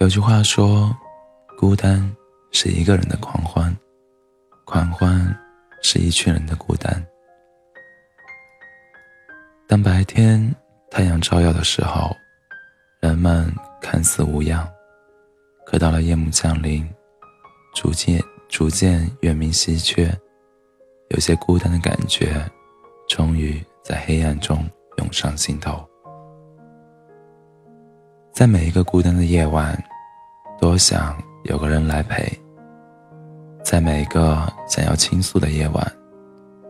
有句话说，孤单是一个人的狂欢，狂欢是一群人的孤单。当白天太阳照耀的时候，人们看似无恙，可到了夜幕降临，逐渐逐渐月明稀缺，有些孤单的感觉，终于在黑暗中涌上心头。在每一个孤单的夜晚，多想有个人来陪；在每个想要倾诉的夜晚，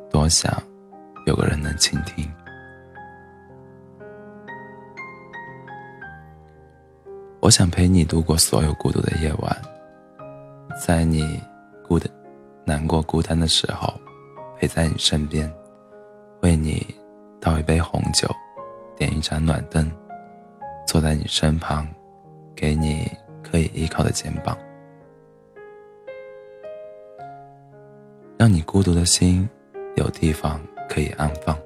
多想有个人能倾听。我想陪你度过所有孤独的夜晚，在你孤单、难过、孤单的时候，陪在你身边，为你倒一杯红酒，点一盏暖灯，坐在你身旁，给你可以依靠的肩膀，让你孤独的心有地方可以安放。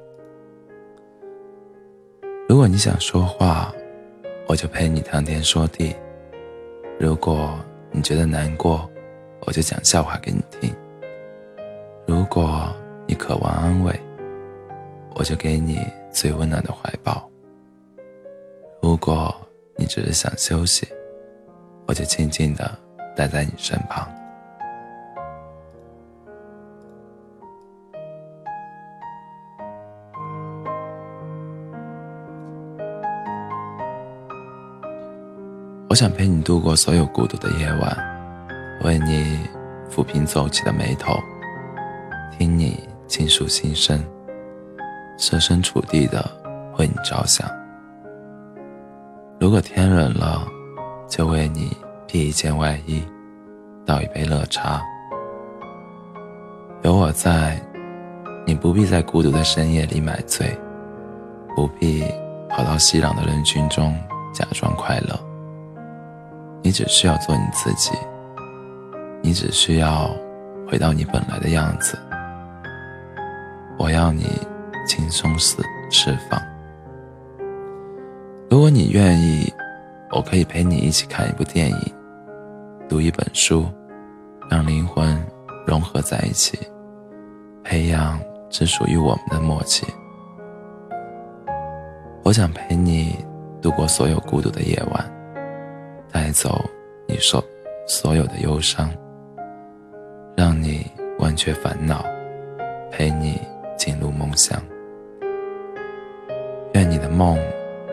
如果你想说话。我就陪你谈天说地。如果你觉得难过，我就讲笑话给你听。如果你渴望安慰，我就给你最温暖的怀抱。如果你只是想休息，我就静静的待在你身旁。我想陪你度过所有孤独的夜晚，为你抚平皱起的眉头，听你倾诉心声，设身处地的为你着想。如果天冷了，就为你披一件外衣，倒一杯热茶。有我在，你不必在孤独的深夜里买醉，不必跑到熙攘的人群中假装快乐。你只需要做你自己，你只需要回到你本来的样子。我要你轻松释释放。如果你愿意，我可以陪你一起看一部电影，读一本书，让灵魂融合在一起，培养只属于我们的默契。我想陪你度过所有孤独的夜晚。带走你所所有的忧伤，让你忘却烦恼，陪你进入梦乡。愿你的梦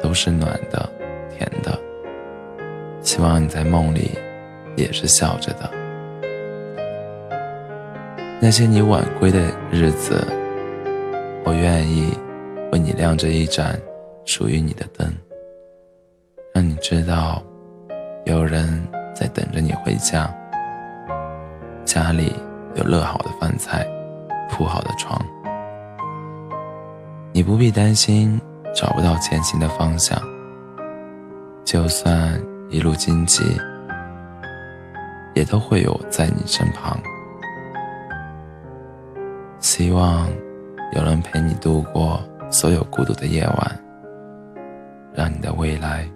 都是暖的、甜的。希望你在梦里也是笑着的。那些你晚归的日子，我愿意为你亮着一盏属于你的灯，让你知道。有人在等着你回家，家里有热好的饭菜，铺好的床，你不必担心找不到前行的方向。就算一路荆棘，也都会有在你身旁。希望有人陪你度过所有孤独的夜晚，让你的未来。